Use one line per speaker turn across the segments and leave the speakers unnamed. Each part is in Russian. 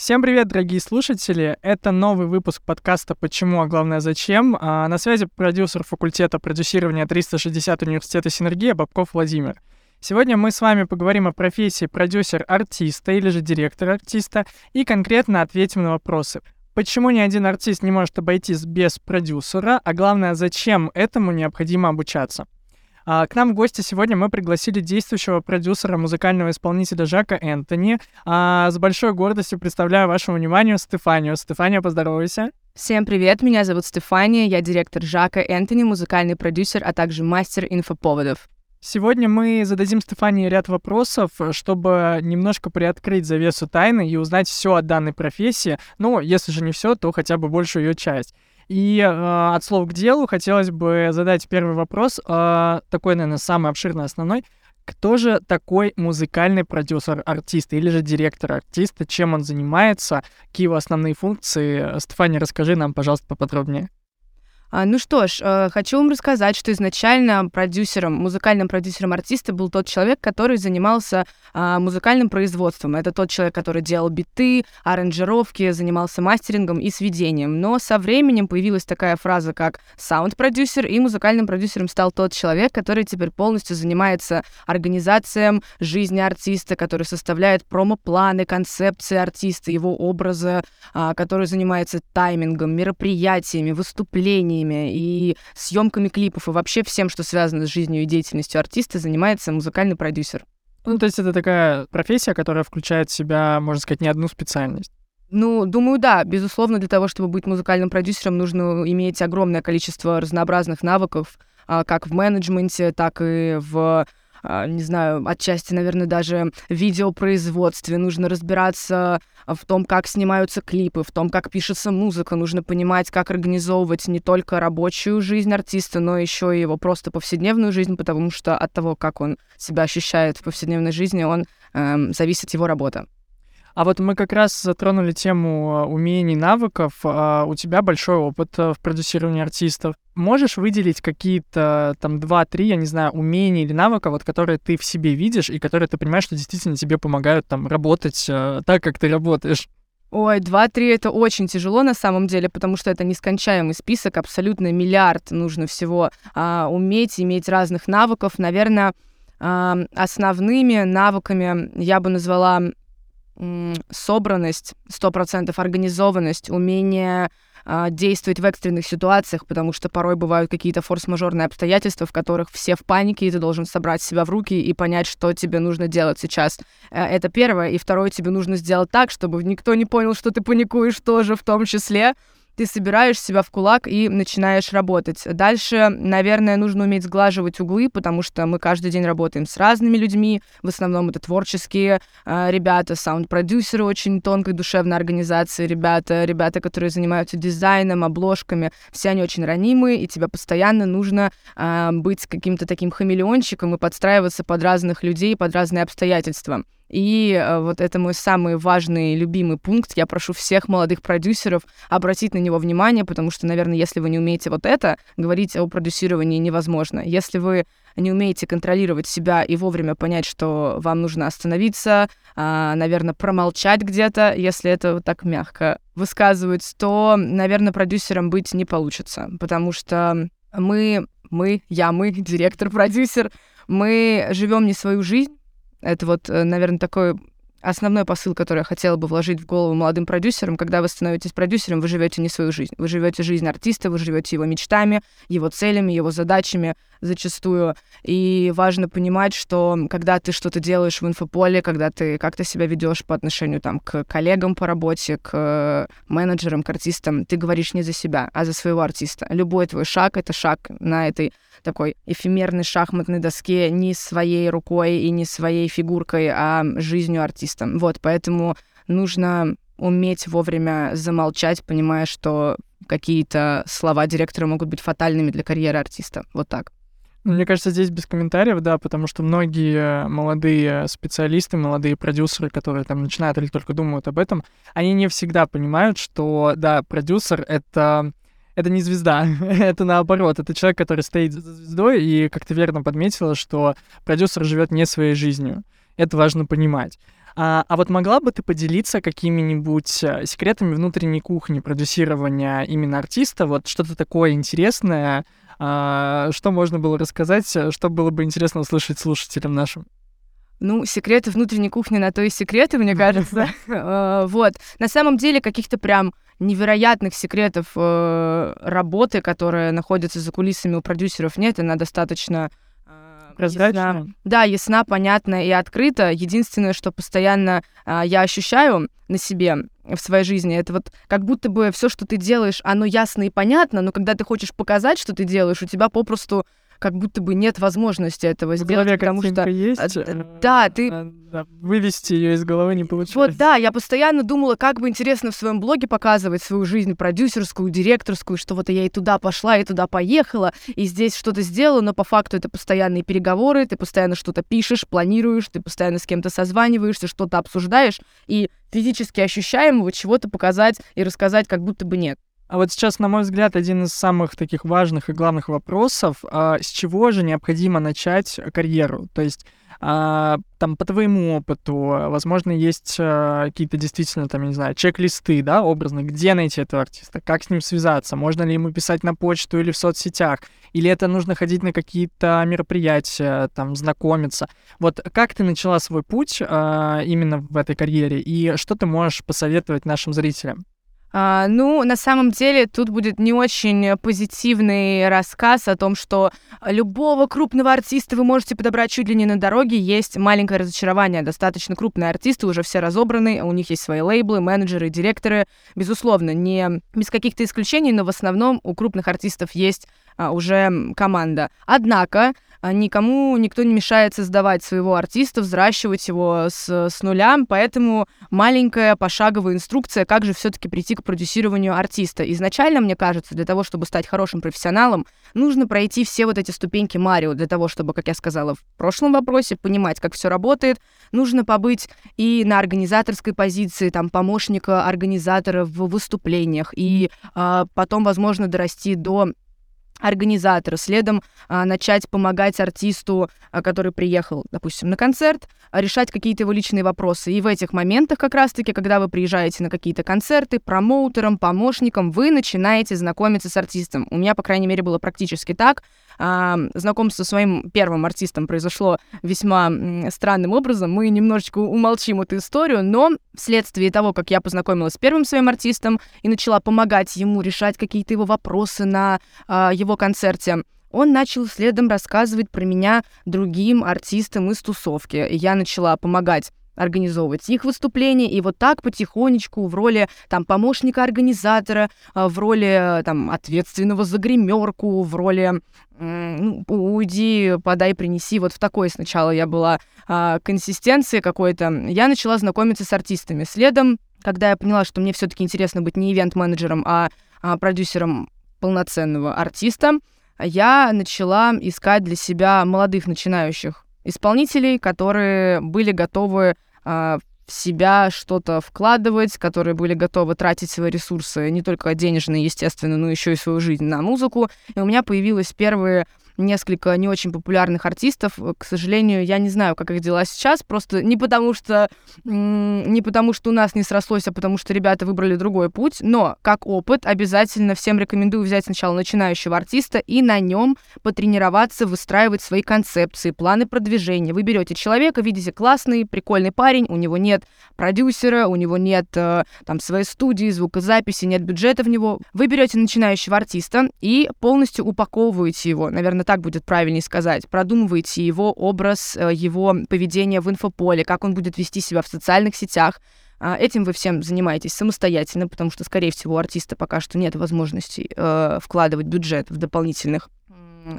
Всем привет, дорогие слушатели! Это новый выпуск подкаста «Почему, а главное зачем?». А, на связи продюсер факультета продюсирования 360 университета Синергия Бабков Владимир. Сегодня мы с вами поговорим о профессии продюсер-артиста или же директор-артиста и конкретно ответим на вопросы. Почему ни один артист не может обойтись без продюсера, а главное, зачем этому необходимо обучаться? А, к нам в гости сегодня мы пригласили действующего продюсера музыкального исполнителя Жака Энтони. А, с большой гордостью представляю вашему вниманию Стефанию. Стефания, поздоровайся.
Всем привет, меня зовут Стефания, я директор Жака Энтони, музыкальный продюсер, а также мастер инфоповодов.
Сегодня мы зададим Стефании ряд вопросов, чтобы немножко приоткрыть завесу тайны и узнать все о данной профессии. Ну, если же не все, то хотя бы большую ее часть. И э, от слов к делу хотелось бы задать первый вопрос, э, такой, наверное, самый обширный, основной. Кто же такой музыкальный продюсер артиста или же директор артиста? Чем он занимается? Какие его основные функции? Стефания, расскажи нам, пожалуйста, поподробнее.
А, ну что ж, э, хочу вам рассказать, что изначально продюсером, музыкальным продюсером артиста был тот человек, который занимался а, музыкальным производством. Это тот человек, который делал биты, аранжировки, занимался мастерингом и сведением. Но со временем появилась такая фраза, как саунд-продюсер, и музыкальным продюсером стал тот человек, который теперь полностью занимается организацией жизни артиста, который составляет промо-планы, концепции артиста, его образа, который занимается таймингом, мероприятиями, выступлениями, компаниями и съемками клипов, и вообще всем, что связано с жизнью и деятельностью артиста, занимается музыкальный продюсер.
Ну, то есть это такая профессия, которая включает в себя, можно сказать, не одну специальность.
Ну, думаю, да. Безусловно, для того, чтобы быть музыкальным продюсером, нужно иметь огромное количество разнообразных навыков, а, как в менеджменте, так и в не знаю, отчасти, наверное, даже видеопроизводстве. Нужно разбираться в том, как снимаются клипы, в том, как пишется музыка. Нужно понимать, как организовывать не только рабочую жизнь артиста, но еще и его просто повседневную жизнь, потому что от того, как он себя ощущает в повседневной жизни, он эм, зависит его работа.
А вот мы как раз затронули тему а, умений, навыков. А у тебя большой опыт э, в продюсировании артистов. Можешь выделить какие-то там два-три, я не знаю, умения или навыка, вот которые ты в себе видишь и которые ты понимаешь, что действительно тебе помогают там работать э, так, как ты работаешь?
Ой, два-три это очень тяжело на самом деле, потому что это нескончаемый список, абсолютно миллиард нужно всего а, уметь, иметь разных навыков. Наверное, а, основными навыками я бы назвала собранность, сто процентов организованность, умение а, действовать в экстренных ситуациях, потому что порой бывают какие-то форс-мажорные обстоятельства, в которых все в панике, и ты должен собрать себя в руки и понять, что тебе нужно делать сейчас. Э, это первое. И второе, тебе нужно сделать так, чтобы никто не понял, что ты паникуешь тоже в том числе ты собираешь себя в кулак и начинаешь работать. Дальше, наверное, нужно уметь сглаживать углы, потому что мы каждый день работаем с разными людьми. В основном это творческие э, ребята, саунд-продюсеры очень тонкой душевной организации ребята, ребята, которые занимаются дизайном, обложками. Все они очень ранимые, и тебе постоянно нужно э, быть каким-то таким хамелеончиком и подстраиваться под разных людей, под разные обстоятельства. И э, вот это мой самый важный, любимый пункт. Я прошу всех молодых продюсеров обратить на него внимание, потому что, наверное, если вы не умеете вот это, говорить о продюсировании невозможно. Если вы не умеете контролировать себя и вовремя понять, что вам нужно остановиться, а, наверное, промолчать где-то, если это вот так мягко высказывать, то, наверное, продюсером быть не получится, потому что мы, мы, я, мы, директор-продюсер, мы живем не свою жизнь, это вот, э, наверное, такой основной посыл, который я хотела бы вложить в голову молодым продюсерам, когда вы становитесь продюсером, вы живете не свою жизнь. Вы живете жизнь артиста, вы живете его мечтами, его целями, его задачами зачастую. И важно понимать, что когда ты что-то делаешь в инфополе, когда ты как-то себя ведешь по отношению там, к коллегам по работе, к менеджерам, к артистам, ты говоришь не за себя, а за своего артиста. Любой твой шаг — это шаг на этой такой эфемерной шахматной доске не своей рукой и не своей фигуркой, а жизнью артиста. Вот, поэтому нужно уметь вовремя замолчать, понимая, что какие-то слова директора могут быть фатальными для карьеры артиста. Вот так.
Ну, мне кажется, здесь без комментариев, да, потому что многие молодые специалисты, молодые продюсеры, которые там начинают или только думают об этом, они не всегда понимают, что, да, продюсер — это это не звезда, это наоборот, это человек, который стоит за звездой, и, как ты верно подметила, что продюсер живет не своей жизнью. Это важно понимать. А, а вот могла бы ты поделиться какими-нибудь э, секретами внутренней кухни продюсирования именно артиста? Вот что-то такое интересное, а, что можно было рассказать, э, что было бы интересно услышать слушателям нашим?
Ну, секреты внутренней кухни на то и секреты, мне кажется. Э, вот. На самом деле каких-то прям невероятных секретов работы, которые находятся за кулисами у продюсеров, нет. Она достаточно
Прозрачно.
Да, ясна, понятна и открыта. Единственное, что постоянно а, я ощущаю на себе в своей жизни, это вот как будто бы все, что ты делаешь, оно ясно и понятно, но когда ты хочешь показать, что ты делаешь, у тебя попросту как будто бы нет возможности этого сделать, потому что
есть,
э, да, ты
да, вывести ее из головы не получилось.
Вот да, я постоянно думала, как бы интересно в своем блоге показывать свою жизнь продюсерскую, директорскую, что вот я и туда пошла, и туда поехала, и здесь что-то сделала, но по факту это постоянные переговоры, ты постоянно что-то пишешь, планируешь, ты постоянно с кем-то созваниваешься, что-то обсуждаешь, и физически ощущаемого чего-то показать и рассказать как будто бы нет.
А вот сейчас, на мой взгляд, один из самых таких важных и главных вопросов, а, с чего же необходимо начать карьеру? То есть а, там по твоему опыту, возможно, есть а, какие-то действительно, там, не знаю, чек-листы, да, образно, где найти этого артиста, как с ним связаться, можно ли ему писать на почту или в соцсетях, или это нужно ходить на какие-то мероприятия, там, знакомиться. Вот как ты начала свой путь а, именно в этой карьере, и что ты можешь посоветовать нашим зрителям?
А, ну, на самом деле, тут будет не очень позитивный рассказ о том, что любого крупного артиста вы можете подобрать чуть ли не на дороге. Есть маленькое разочарование. Достаточно крупные артисты, уже все разобраны, у них есть свои лейблы, менеджеры, директоры. Безусловно, не без каких-то исключений, но в основном у крупных артистов есть а, уже команда. Однако никому никто не мешает создавать своего артиста, взращивать его с, с нуля, поэтому маленькая пошаговая инструкция, как же все-таки прийти к продюсированию артиста. Изначально, мне кажется, для того, чтобы стать хорошим профессионалом, нужно пройти все вот эти ступеньки Марио, для того, чтобы, как я сказала в прошлом вопросе, понимать, как все работает, нужно побыть и на организаторской позиции, там, помощника организатора в выступлениях, и а, потом, возможно, дорасти до организатора, следом а, начать помогать артисту, а, который приехал, допустим, на концерт, а, решать какие-то его личные вопросы. И в этих моментах как раз-таки, когда вы приезжаете на какие-то концерты, промоутером, помощником, вы начинаете знакомиться с артистом. У меня, по крайней мере, было практически так. А, знакомство со своим первым артистом произошло весьма странным образом. Мы немножечко умолчим эту историю, но вследствие того, как я познакомилась с первым своим артистом и начала помогать ему решать какие-то его вопросы на а, его концерте, он начал следом рассказывать про меня другим артистам из тусовки. Я начала помогать организовывать их выступления, и вот так потихонечку в роли там помощника организатора, а, в роли там ответственного за гримерку, в роли ну, уйди, подай, принеси. Вот в такой сначала я была а, консистенции какой-то. Я начала знакомиться с артистами. Следом, когда я поняла, что мне все-таки интересно быть не ивент-менеджером, а, а продюсером полноценного артиста, я начала искать для себя молодых начинающих исполнителей, которые были готовы в себя что-то вкладывать, которые были готовы тратить свои ресурсы, не только денежные, естественно, но еще и свою жизнь на музыку. И у меня появились первые несколько не очень популярных артистов. К сожалению, я не знаю, как их дела сейчас, просто не потому что не потому что у нас не срослось, а потому что ребята выбрали другой путь. Но как опыт обязательно всем рекомендую взять сначала начинающего артиста и на нем потренироваться, выстраивать свои концепции, планы продвижения. Вы берете человека, видите классный, прикольный парень, у него нет продюсера, у него нет э, там своей студии, звукозаписи, нет бюджета в него. Вы берете начинающего артиста и полностью упаковываете его, наверное, так будет правильнее сказать, продумываете его образ, э, его поведение в инфополе, как он будет вести себя в социальных сетях. А, этим вы всем занимаетесь самостоятельно, потому что, скорее всего, у артиста пока что нет возможности э, вкладывать бюджет в дополнительных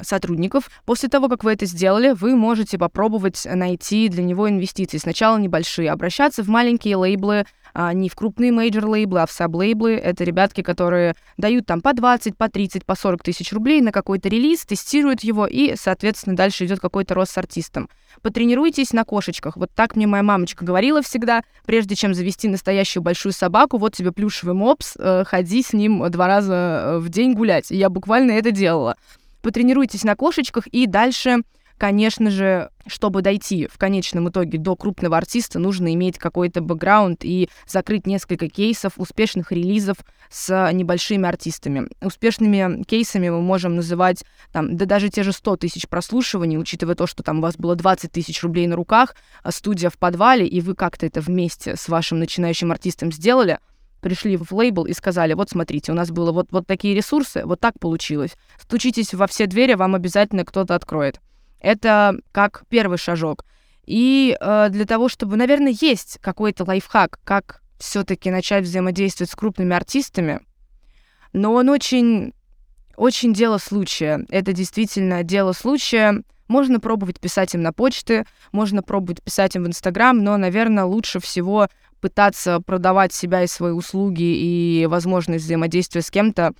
сотрудников. После того, как вы это сделали, вы можете попробовать найти для него инвестиции. Сначала небольшие, обращаться в маленькие лейблы, а, не в крупные major лейблы, а в sub-лейблы. Это ребятки, которые дают там по 20, по 30, по 40 тысяч рублей на какой-то релиз, тестируют его, и, соответственно, дальше идет какой-то рост с артистом. Потренируйтесь на кошечках. Вот так мне моя мамочка говорила всегда, прежде чем завести настоящую большую собаку, вот тебе плюшевый мопс, э, ходи с ним два раза э, в день гулять. И я буквально это делала потренируйтесь на кошечках и дальше Конечно же, чтобы дойти в конечном итоге до крупного артиста, нужно иметь какой-то бэкграунд и закрыть несколько кейсов успешных релизов с небольшими артистами. Успешными кейсами мы можем называть там, да даже те же 100 тысяч прослушиваний, учитывая то, что там у вас было 20 тысяч рублей на руках, а студия в подвале, и вы как-то это вместе с вашим начинающим артистом сделали, пришли в лейбл и сказали, вот смотрите, у нас было вот, вот такие ресурсы, вот так получилось. Стучитесь во все двери, вам обязательно кто-то откроет. Это как первый шажок. И э, для того, чтобы, наверное, есть какой-то лайфхак, как все-таки начать взаимодействовать с крупными артистами, но он очень, очень дело случая. Это действительно дело случая. Можно пробовать писать им на почты, можно пробовать писать им в Инстаграм, но, наверное, лучше всего пытаться продавать себя и свои услуги и возможность взаимодействия с кем-то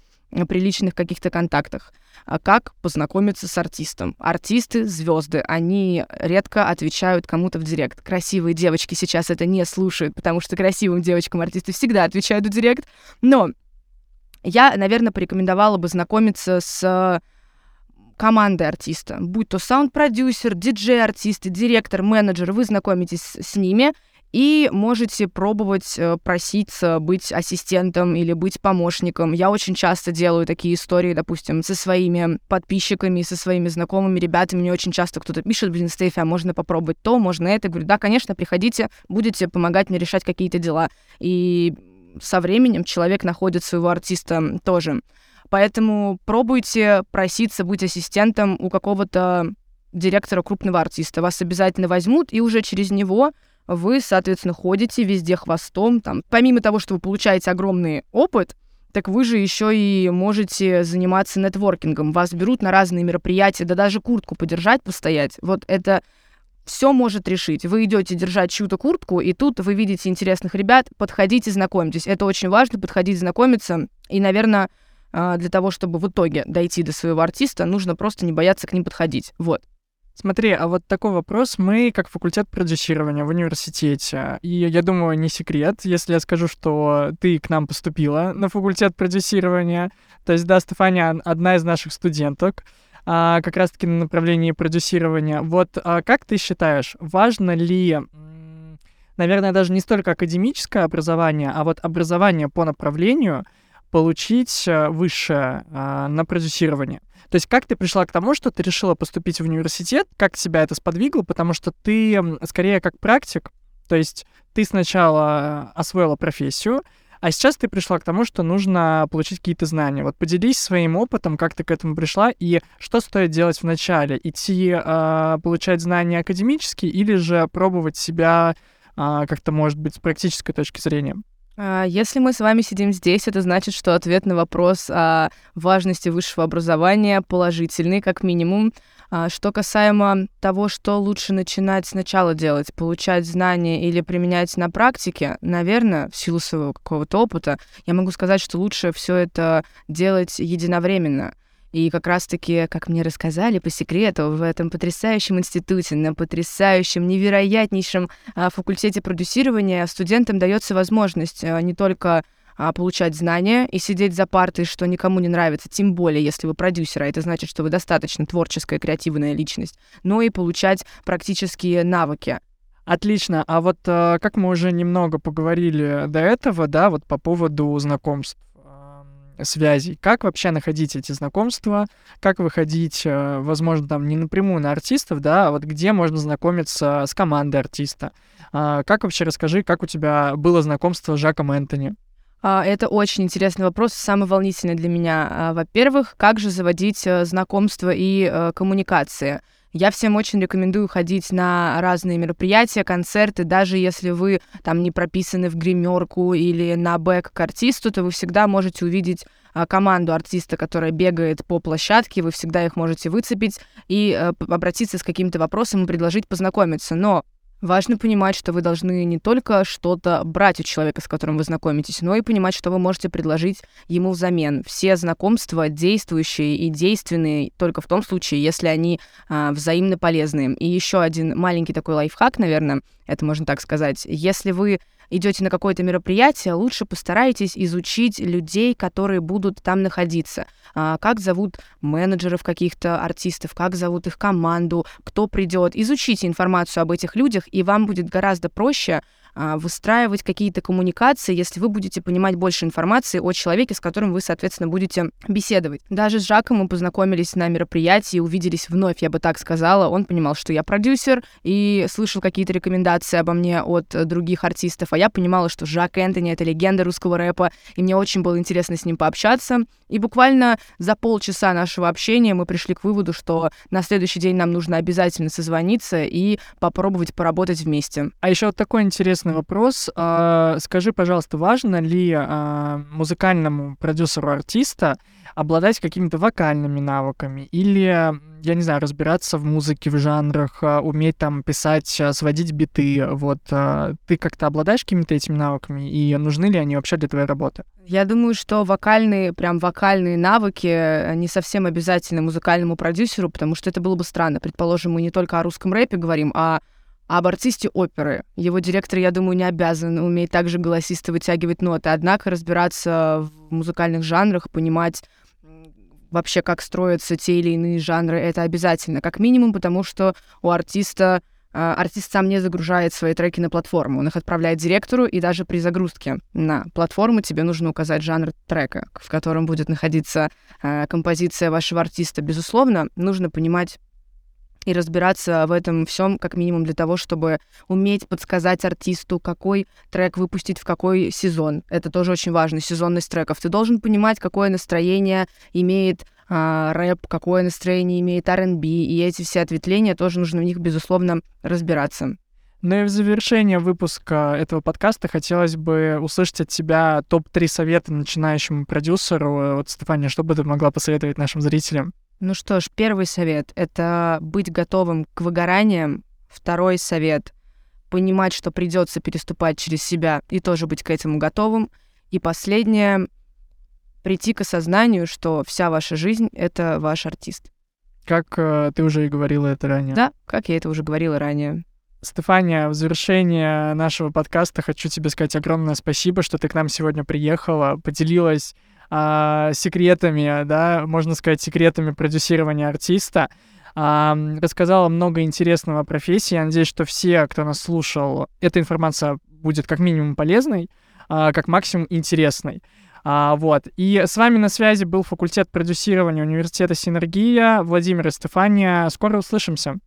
при личных каких-то контактах. А как познакомиться с артистом? Артисты, звезды, они редко отвечают кому-то в директ. Красивые девочки сейчас это не слушают, потому что красивым девочкам артисты всегда отвечают в директ. Но я, наверное, порекомендовала бы знакомиться с командой артиста, будь то саунд-продюсер, диджей-артист, директор, менеджер, вы знакомитесь с ними — и можете пробовать э, проситься быть ассистентом или быть помощником. Я очень часто делаю такие истории, допустим, со своими подписчиками, со своими знакомыми ребятами. Мне очень часто кто-то пишет, блин, Стефи, а можно попробовать то, можно это. Я говорю, да, конечно, приходите, будете помогать мне решать какие-то дела. И со временем человек находит своего артиста тоже. Поэтому пробуйте проситься быть ассистентом у какого-то директора крупного артиста. Вас обязательно возьмут, и уже через него вы, соответственно, ходите везде хвостом. Там, помимо того, что вы получаете огромный опыт, так вы же еще и можете заниматься нетворкингом. Вас берут на разные мероприятия, да даже куртку подержать, постоять. Вот это все может решить. Вы идете держать чью-то куртку, и тут вы видите интересных ребят, подходите, знакомьтесь. Это очень важно, подходить, знакомиться. И, наверное, а, для того, чтобы в итоге дойти до своего артиста, нужно просто не бояться к ним подходить. Вот.
Смотри, а вот такой вопрос. Мы как факультет продюсирования в университете, и я думаю, не секрет, если я скажу, что ты к нам поступила на факультет продюсирования. То есть, да, Стефания одна из наших студенток, а, как раз-таки на направлении продюсирования. Вот а как ты считаешь, важно ли, наверное, даже не столько академическое образование, а вот образование по направлению получить э, высшее а, на продюсирование? То есть как ты пришла к тому, что ты решила поступить в университет, как тебя это сподвигло, потому что ты скорее как практик, то есть ты сначала освоила профессию, а сейчас ты пришла к тому, что нужно получить какие-то знания. Вот поделись своим опытом, как ты к этому пришла, и что стоит делать вначале? Идти э, получать знания академические или же пробовать себя э, как-то, может быть, с практической точки зрения?
А, если мы с вами сидим здесь, это значит, что ответ на вопрос о важности высшего образования положительный, как минимум. А, что касаемо того, что лучше начинать сначала делать, получать знания или применять на практике, наверное, в силу своего какого-то опыта, я могу сказать, что лучше все это делать единовременно. И как раз-таки, как мне рассказали по секрету, в этом потрясающем институте, на потрясающем, невероятнейшем а, факультете продюсирования студентам дается возможность а, не только а, получать знания и сидеть за партой, что никому не нравится, тем более, если вы продюсер, а это значит, что вы достаточно творческая, креативная личность, но и получать практические навыки.
Отлично. А вот э, как мы уже немного поговорили до этого, да, вот по поводу знакомств связей. Как вообще находить эти знакомства? Как выходить, э, возможно, там не напрямую на артистов, да, а вот где можно знакомиться с командой артиста? А, как вообще расскажи, как у тебя было знакомство с Жаком Энтони?
А, это очень интересный вопрос, самый волнительный для меня. А, во-первых, как же заводить э, знакомства и э, коммуникации? Я всем очень рекомендую ходить на разные мероприятия, концерты, даже если вы там не прописаны в гримерку или на бэк к артисту, то вы всегда можете увидеть а, команду артиста, которая бегает по площадке, вы всегда их можете выцепить и а, обратиться с каким-то вопросом и предложить познакомиться. Но Важно понимать, что вы должны не только что-то брать у человека, с которым вы знакомитесь, но и понимать, что вы можете предложить ему взамен. Все знакомства действующие и действенные только в том случае, если они а, взаимно полезны. И еще один маленький такой лайфхак, наверное, это можно так сказать. Если вы идете на какое-то мероприятие, лучше постарайтесь изучить людей, которые будут там находиться. А, как зовут менеджеров каких-то артистов, как зовут их команду, кто придет. Изучите информацию об этих людях, и вам будет гораздо проще а, выстраивать какие-то коммуникации, если вы будете понимать больше информации о человеке, с которым вы, соответственно, будете беседовать. Даже с Жаком мы познакомились на мероприятии, увиделись вновь, я бы так сказала. Он понимал, что я продюсер и слышал какие-то рекомендации обо мне от других артистов, а я понимала, что Жак Энтони — это легенда русского рэпа, и мне очень было интересно с ним пообщаться. И буквально за полчаса нашего общения мы пришли к выводу, что на следующий день нам нужно обязательно созвониться и попробовать поработать вместе.
А еще вот такой интересный вопрос. А, скажи, пожалуйста, важно ли а, музыкальному продюсеру артиста обладать какими-то вокальными навыками или, я не знаю, разбираться в музыке, в жанрах, а, уметь там писать, сводить биты? Вот ты как-то обладаешь какими-то этими навыками и нужны ли они вообще для твоей работы?
Я думаю, что вокальные, прям вокальные навыки не совсем обязательны музыкальному продюсеру, потому что это было бы странно. Предположим, мы не только о русском рэпе говорим, а об артисте оперы. Его директор, я думаю, не обязан уметь также голосисто вытягивать ноты, однако разбираться в музыкальных жанрах, понимать вообще, как строятся те или иные жанры, это обязательно. Как минимум, потому что у артиста а, артист сам не загружает свои треки на платформу, он их отправляет директору, и даже при загрузке на платформу тебе нужно указать жанр трека, в котором будет находиться э, композиция вашего артиста. Безусловно, нужно понимать и разбираться в этом всем как минимум для того, чтобы уметь подсказать артисту, какой трек выпустить в какой сезон. Это тоже очень важно, сезонность треков. Ты должен понимать, какое настроение имеет а, рэп, какое настроение имеет R&B, и эти все ответвления тоже нужно в них, безусловно, разбираться.
Ну и в завершение выпуска этого подкаста хотелось бы услышать от тебя топ-3 совета начинающему продюсеру. Вот, Стефания, что бы ты могла посоветовать нашим зрителям?
Ну что ж, первый совет — это быть готовым к выгораниям. Второй совет — понимать, что придется переступать через себя и тоже быть к этому готовым. И последнее — прийти к осознанию, что вся ваша жизнь — это ваш артист.
Как э, ты уже и говорила это ранее.
Да, как я это уже говорила ранее.
Стефания, в завершение нашего подкаста хочу тебе сказать огромное спасибо, что ты к нам сегодня приехала, поделилась а, секретами, да, можно сказать, секретами продюсирования артиста. А, рассказала много интересного о профессии. Я надеюсь, что все, кто нас слушал, эта информация будет как минимум полезной, а, как максимум интересной. А, вот. И с вами на связи был факультет продюсирования университета Синергия, Владимир и Стефания. Скоро услышимся.